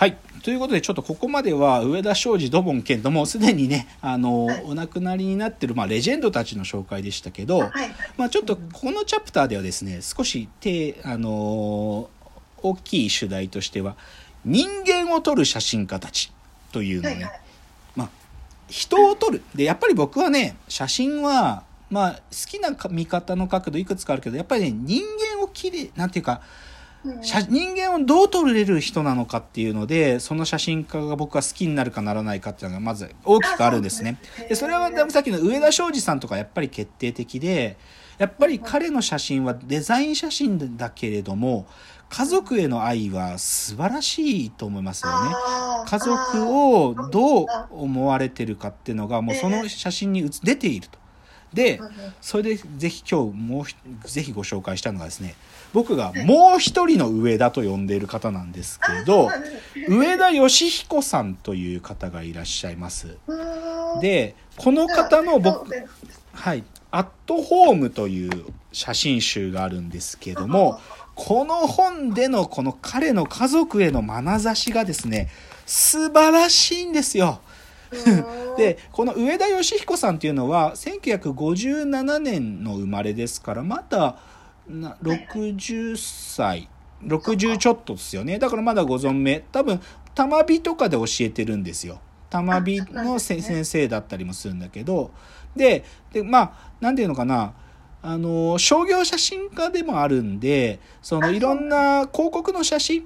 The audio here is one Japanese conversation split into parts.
はい。ということで、ちょっとここまでは上田昌司ドボン健ともうすでにね、あの、はいお亡くなりになってる、まあ、レジェンドたちの紹介でしたけど、はいまあ、ちょっとこのチャプターではですね、少し手、あの大きい主題としては、人間を撮る写真家たちというのをね、はいはいまあ、人を撮る。で、やっぱり僕はね、写真は、まあ、好きな見方の角度いくつかあるけど、やっぱりね、人間をきれい、なんていうか、人間をどう撮れる人なのかっていうのでその写真家が僕は好きになるかならないかっていうのがまず大きくあるんですね。でそれはさっきの上田昌司さんとかやっぱり決定的でやっぱり彼の写真はデザイン写真だけれども家族への愛は素晴らしいと思いますよね。家族をどう思われてるかっていうのがもうその写真に写出ていると。でそれでぜひ今日もうひぜひご紹介したのがですね僕がもう一人の上田と呼んでいる方なんですけど上田義彦さんという方がいらっしゃいます。でこの方の僕はい「アットホーム」という写真集があるんですけどもこの本でのこの彼の家族への眼差しがですね素晴らしいんですよ。うん。でこの上田義彦さんっていうのは1957年の生まれですからまだな60歳60ちょっとですよね。だからまだご存命。多分玉美とかで教えてるんですよ。玉美あそうなんのね。先生だったりもするんだけど。ででまあ何ていうのかな。あの商業写真家でもあるんでそのあいろんな広告の写真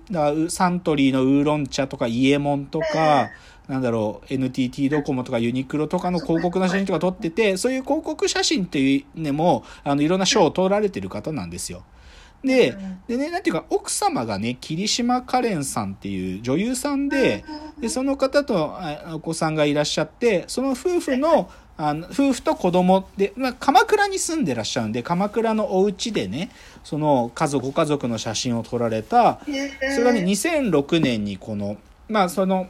サントリーのウーロン茶とかイエモンとか、なんだろう NTT ドコモとかユニクロとかの広告の写真とか撮っててそういう広告写真っていうのもあのいろんな賞を取られてる方なんですよ。でうん。でねなんていうか奥様がね桐島カレンさんっていう女優さんででその方とあお子さんがいらっしゃってその夫婦のあの夫婦と子供で、まあ、鎌倉に住んでらっしゃるんで鎌倉のお家でねその家族ご家族の写真を撮られた。それがね2006年にこのまあその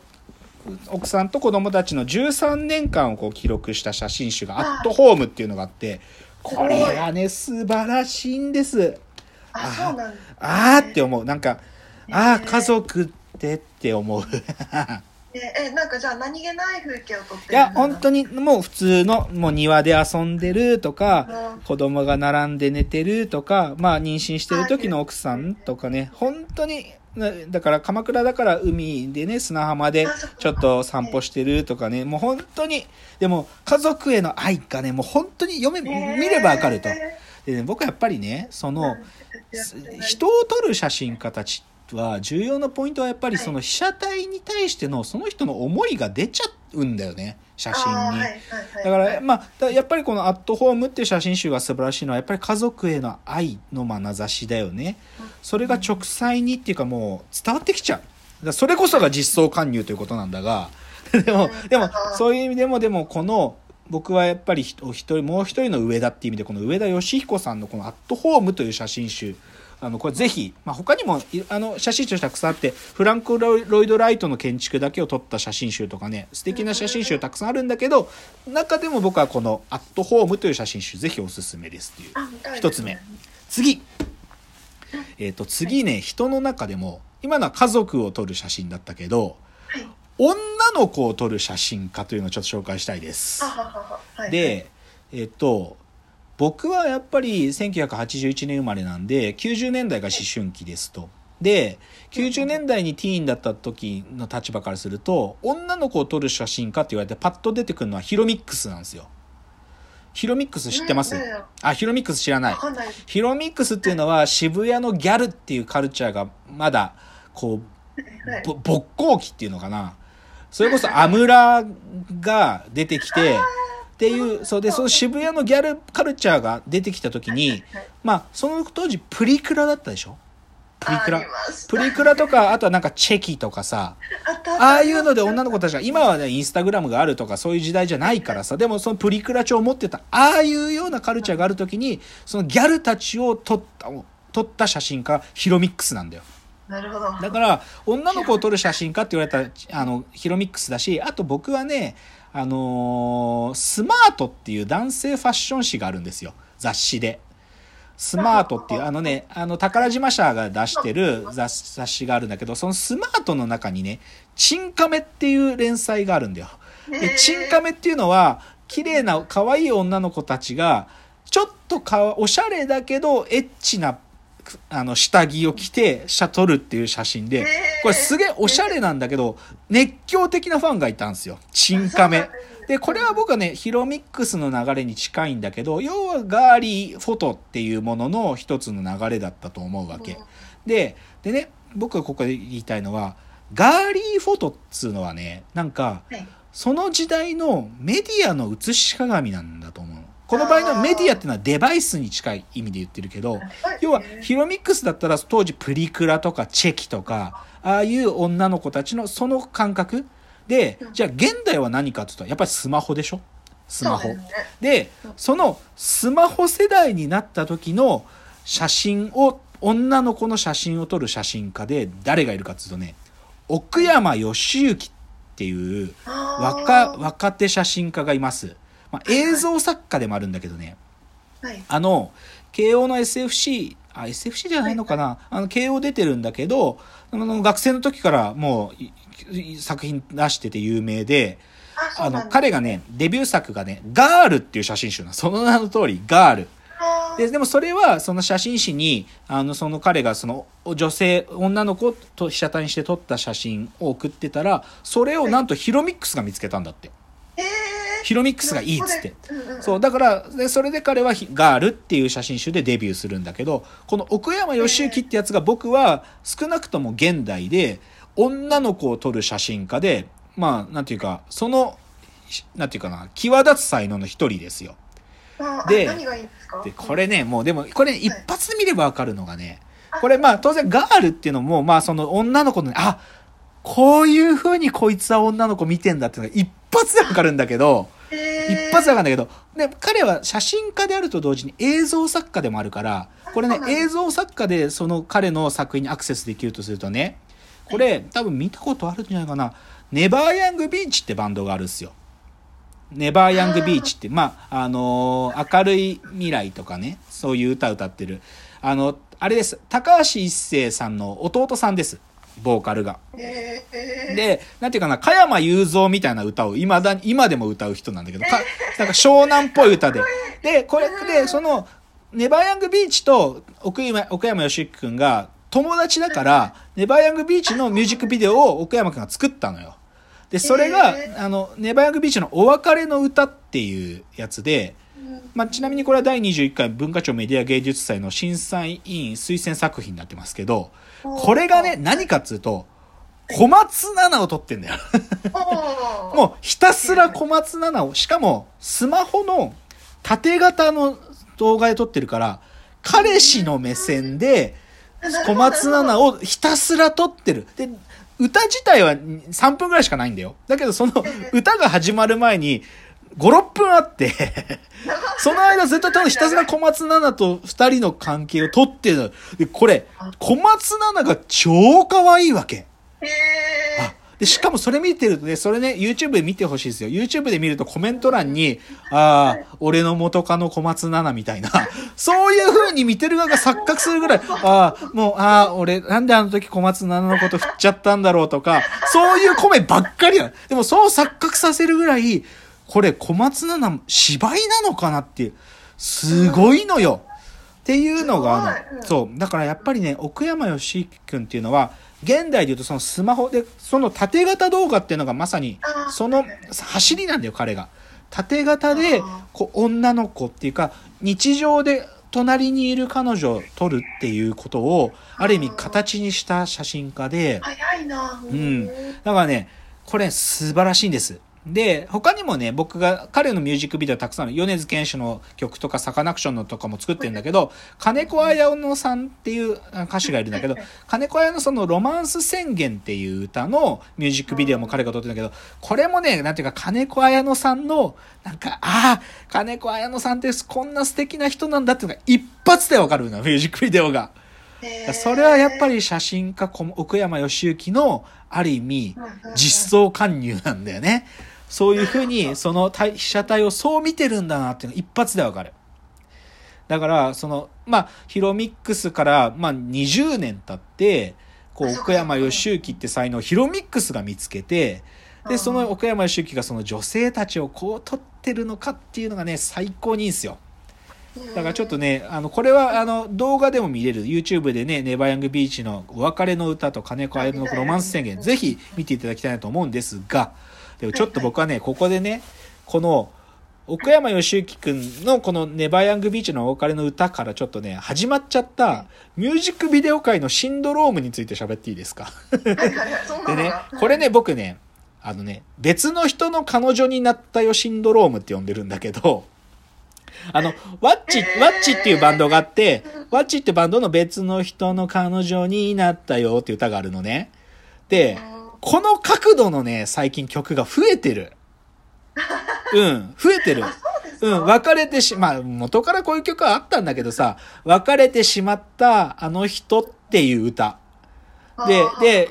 奥さんと子供たちの13年間をこう記録した写真集が「アットホーム」っていうのがあってこれがね素晴らしいんです。あそうなんあーって思う。なんかああね家族ってって思う。ねえなんかじゃあ何気ない風景を撮っていや、本当ににもう普通の、もう庭で遊んでるとか、うん。子供が並んで寝てるとか、まあ妊娠してる時の奥さんとかね、本当に、なだから鎌倉だから海でね、砂浜でちょっと散歩してるとかね、もう本当に、でも家族への愛がね、もう本当に読め、見ればわかると。でね、僕はやっぱりね、その、人を撮る写真家たちは重要なポイントはやっぱりその被写体に対してのその人の思いが出ちゃうんだよね写真に。だからまあだやっぱりこの「アットホーム」っていう写真集が素晴らしいのはやっぱり家族への愛の眼差しだよね。それが直裁にっていうかもう伝わってきちゃう。それこそが実装勧入ということなんだが でもでもそういう意味でもでもこの僕はやっぱりひお一人もう一人の上田っていう意味でこの上田義彦さんのこの「アットホーム」という写真集あのこれぜひ、まあ、他にもいあの写真集たくさんあってフランク・ロイド・ライトの建築だけを撮った写真集とかね素敵な写真集たくさんあるんだけど中でも僕はこの「アットホーム」という写真集ぜひおすすめですっていう一つ目。次。えっ、と次ね人の中でも今のは家族を撮る写真だったけどはい。女の子を撮る写真家というのをちょっと紹介したいです。で、えっと、僕はやっぱり1981年生まれなんで、90年代が思春期ですと。で、90年代にティーンだった時の立場からすると、女の子を撮る写真家って言われてパッと出てくるのはヒロミックスなんですよ。ヒロミックス知ってます？あ、ヒロミックス知らない。ヒロミックスっていうのは渋谷のギャルっていうカルチャーがまだ、こう、はい。ぼ勃興期っていうのかな。それこそアムラが出てきてっていうそうでその渋谷のギャルカルチャーが出てきた時にはいまあその当時プリクラだったでしょ？プリクラ？プリクラとかあとはなんかチェキとかさああいうので女の子たちが今はねインスタグラムがあるとかそういう時代じゃないからさでもそのプリクラ帳を持ってたああいうようなカルチャーがある時にそのギャルたちを撮った撮った写真家ヒロミックスなんだよ。なるほど。だから女の子を撮る写真家って言われたらあのヒロミックスだしあと僕はねあのースマートっていう男性ファッション誌があるんですよ。雑誌で。スマートっていう、あのね、あの、宝島社が出してる雑雑誌があるんだけど、そのスマートの中にね、チンカメっていう連載があるんだよ。で、チンカメっていうのは、綺麗な可愛い女の子たちが、ちょっとかわおしゃれだけど、エッチな、あの、下着を着て、写撮るっていう写真で、これすげえおしゃれなんだけど、熱狂的なファンがいたんですよ。チンカメ。で、これは僕はね、ヒロミックスの流れに近いんだけど、要はガーリーフォトっていうものの一つの流れだったと思うわけ。で、でね、僕がここで言いたいのは、ガーリーフォトっつうのはね、なんか、はいその時代のメディアの映し鏡なんだと思う。この場合のメディアっていうのはデバイスに近い意味で言ってるけど、要はヒロミックスだったら当時プリクラとかチェキとか、ああいう女の子たちのその感覚で、じゃあ現代は何かって言ったらやっぱりスマホでしょ？スマホ。でそのスマホ世代になった時の写真を、女の子の写真を撮る写真家で誰がいるかっていうとね、奥山義行っていう若、あ若手写真家がいます。まあ、映像作家でもあるんだけどね、ーはいあの、慶応の SFC、あ、SFC じゃないのかな、あの、慶応出てるんだけど、あの、学生の時からもうい、い作品出してて有名で、あの、彼がね、デビュー作がね、ガールっていう写真集なの。その名の通り、ガール。で、でもそれは、その写真誌に、あの、その彼がその女性、女の子と被写体にして撮った写真を送ってたら、それをなんとヒロミックスが見つけたんだって。えーヒロミックスがいいっつって。そう、だから、でそれで彼はひガールっていう写真集でデビューするんだけど、この奥山義行ってやつが僕は少なくとも現代で女の子を撮る写真家で、まあ、なんていうか、その、しなんていうかな、際立つ才能の一人ですよ。ででこれね、もうでも、これ、ね、一発で見ればわかるのがね、これまあ当然ガールっていうのも、まあその女の子のね、あ、こういう風にこいつは女の子見てんだっていうのが一発でわかるんだけど、一発でわかるんだけど、で、彼は写真家であると同時に映像作家でもあるから、これね映像作家でその彼の作品にアクセスできるとするとね、これ多分見たことあるんじゃないかな。ネバーヤングビーチってバンドがあるんですよ。ネバーヤングビーチって、まあ、あのー明るい未来とかね、そういう歌歌ってる。あの、あれです。高橋一生さんの弟さんです。ボーカルが。えー、で、なんていうかな、加山雄三みたいな歌を今だに、今でも歌う人なんだけど、かなんか湘南っぽい歌で。で、これで、その、ネバーヤングビーチと奥山奥山義行くんが友達だから、ネバーヤングビーチのミュージックビデオを奥山くんが作ったのよ。で、それが、へあの、ネバーヤングビーチのお別れの歌っていうやつで、まあ、ちなみにこれは第21回文化庁メディア芸術祭の審査委員推薦作品になってますけど、これがね、何かっつうと、小松菜奈を撮ってんだよ。も もうひたすら小松菜奈を、しかもスマホの縦型の動画で撮ってるから、彼氏の目線で小松菜奈をひたすら撮ってる。で、歌自体は3分ぐらいしかないんだよ。だけどその歌が始まる前に5、6分あって、その間ずっと多分ひたすら小松菜奈と2人の関係を撮ってるの。で、これ、小松菜奈が超可愛いわけ。へあで、しかもそれ見てるとね、それね、YouTube で見てほしいですよ。YouTube で見るとコメント欄に、ああ、俺の元カノ小松菜奈みたいな、そういう風に見てる側が錯覚するぐらい、ああ、もう、ああ、俺、なんであの時小松菜奈のこと振っちゃったんだろうとか、そういうコメばっかりなのでもそう錯覚させるぐらい、これ小松菜奈芝居なのかなっていう、すごいのよ。っていうのがあるの。そう。だからやっぱりね、奥山義行くんっていうのは、現代で言うとそのスマホで、その縦型動画っていうのがまさにその走りなんだよ、彼が。縦型でこう、女の子っていうか、日常で隣にいる彼女を撮るっていうことを、ある意味形にした写真家で、早いなうん。だからね、これ素晴らしいんです。で、他にもね、僕が彼のミュージックビデオたくさんある、米津玄師の曲とかサカナクションのとかも作ってるんだけど、金子綾乃さんっていうあ歌手がいるんだけど、金子綾乃さんのロマンス宣言っていう歌のミュージックビデオも彼が撮ってるんだけど、これもね、なんていうか金子綾乃さんの、なんか、ああ、金子綾乃さんってこんな素敵な人なんだっていうのが一発でわかるの、ミュージックビデオが。それはやっぱり写真家こ奥山義行のある意味実装勧入なんだよね。そういうふうにその被写体をそう見てるんだなっていうのが一発でわかる。だから、その、まあ、ヒロミックスから、まあ、20年経って、こう、奥山義行って才能をヒロミックスが見つけて、で、その奥山義行がその女性たちをこう撮ってるのかっていうのがね、最高にいいんですよ。だからちょっとね、あの、これはあの、動画でも見れる、YouTube でね、ネバーヤングビーチのお別れの歌と金子綾乃のロマンス宣言、ぜひ見ていただきたいなと思うんですが、でもちょっと僕はね、ここでね、この、奥山義行くんのこのネバーヤングビーチのお別れの歌からちょっとね、始まっちゃったミュージックビデオ界のシンドロームについて喋っていいですか？でねこれね、僕ね、あのね、別の人の彼女になったよシンドロームって呼んでるんだけど、あの、ワッチ、えー。ワッチっていうバンドがあって、ワッチってバンドの別の人の彼女になったよっていう歌があるのね。で、この角度のね、最近曲が増えてる。うん、増えてるううん、別れてし、まあ、元からこういう曲はあったんだけどさ、別れてしまったあの人っていう歌。でで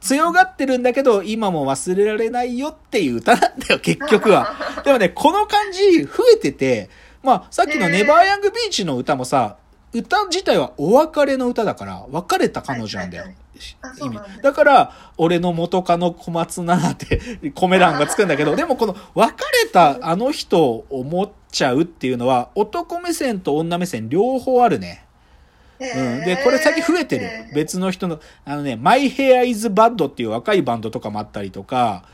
強がってるんだけど、今も忘れられないよっていう歌なんだよ、結局は。でもね、この感じ増えてて、まあ、さっきのネバーヤングビーチの歌もさ、歌自体はお別れの歌だから、別れた彼女なんだよ意味だだから、俺の元カノ小松菜奈って 米欄がつくんだけど、でもこの別れたあの人を思っちゃうっていうのは、男目線と女目線両方あるね。うん。で、これ最近増えてる。別の人の、あのね、My Hair is Bad っていう若いバンドとかもあったりとか、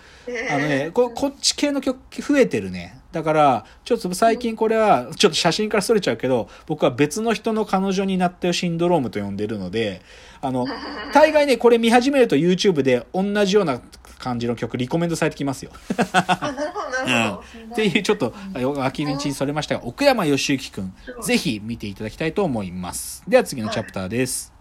あのね、ここっち系の曲増えてるね。だから、ちょっと最近これは、ちょっと写真からそれちゃうけど、僕は別の人の彼女になったよシンドロームと呼んでるので、あの、大概ね、これ見始めると YouTube で同じような感じの曲リコメンドされてきますよ。あなるほどなるほど、っていうちょっと脇道にそれましたが、奥山義行くん、ぜひ見ていただきたいと思います。では次のチャプターです。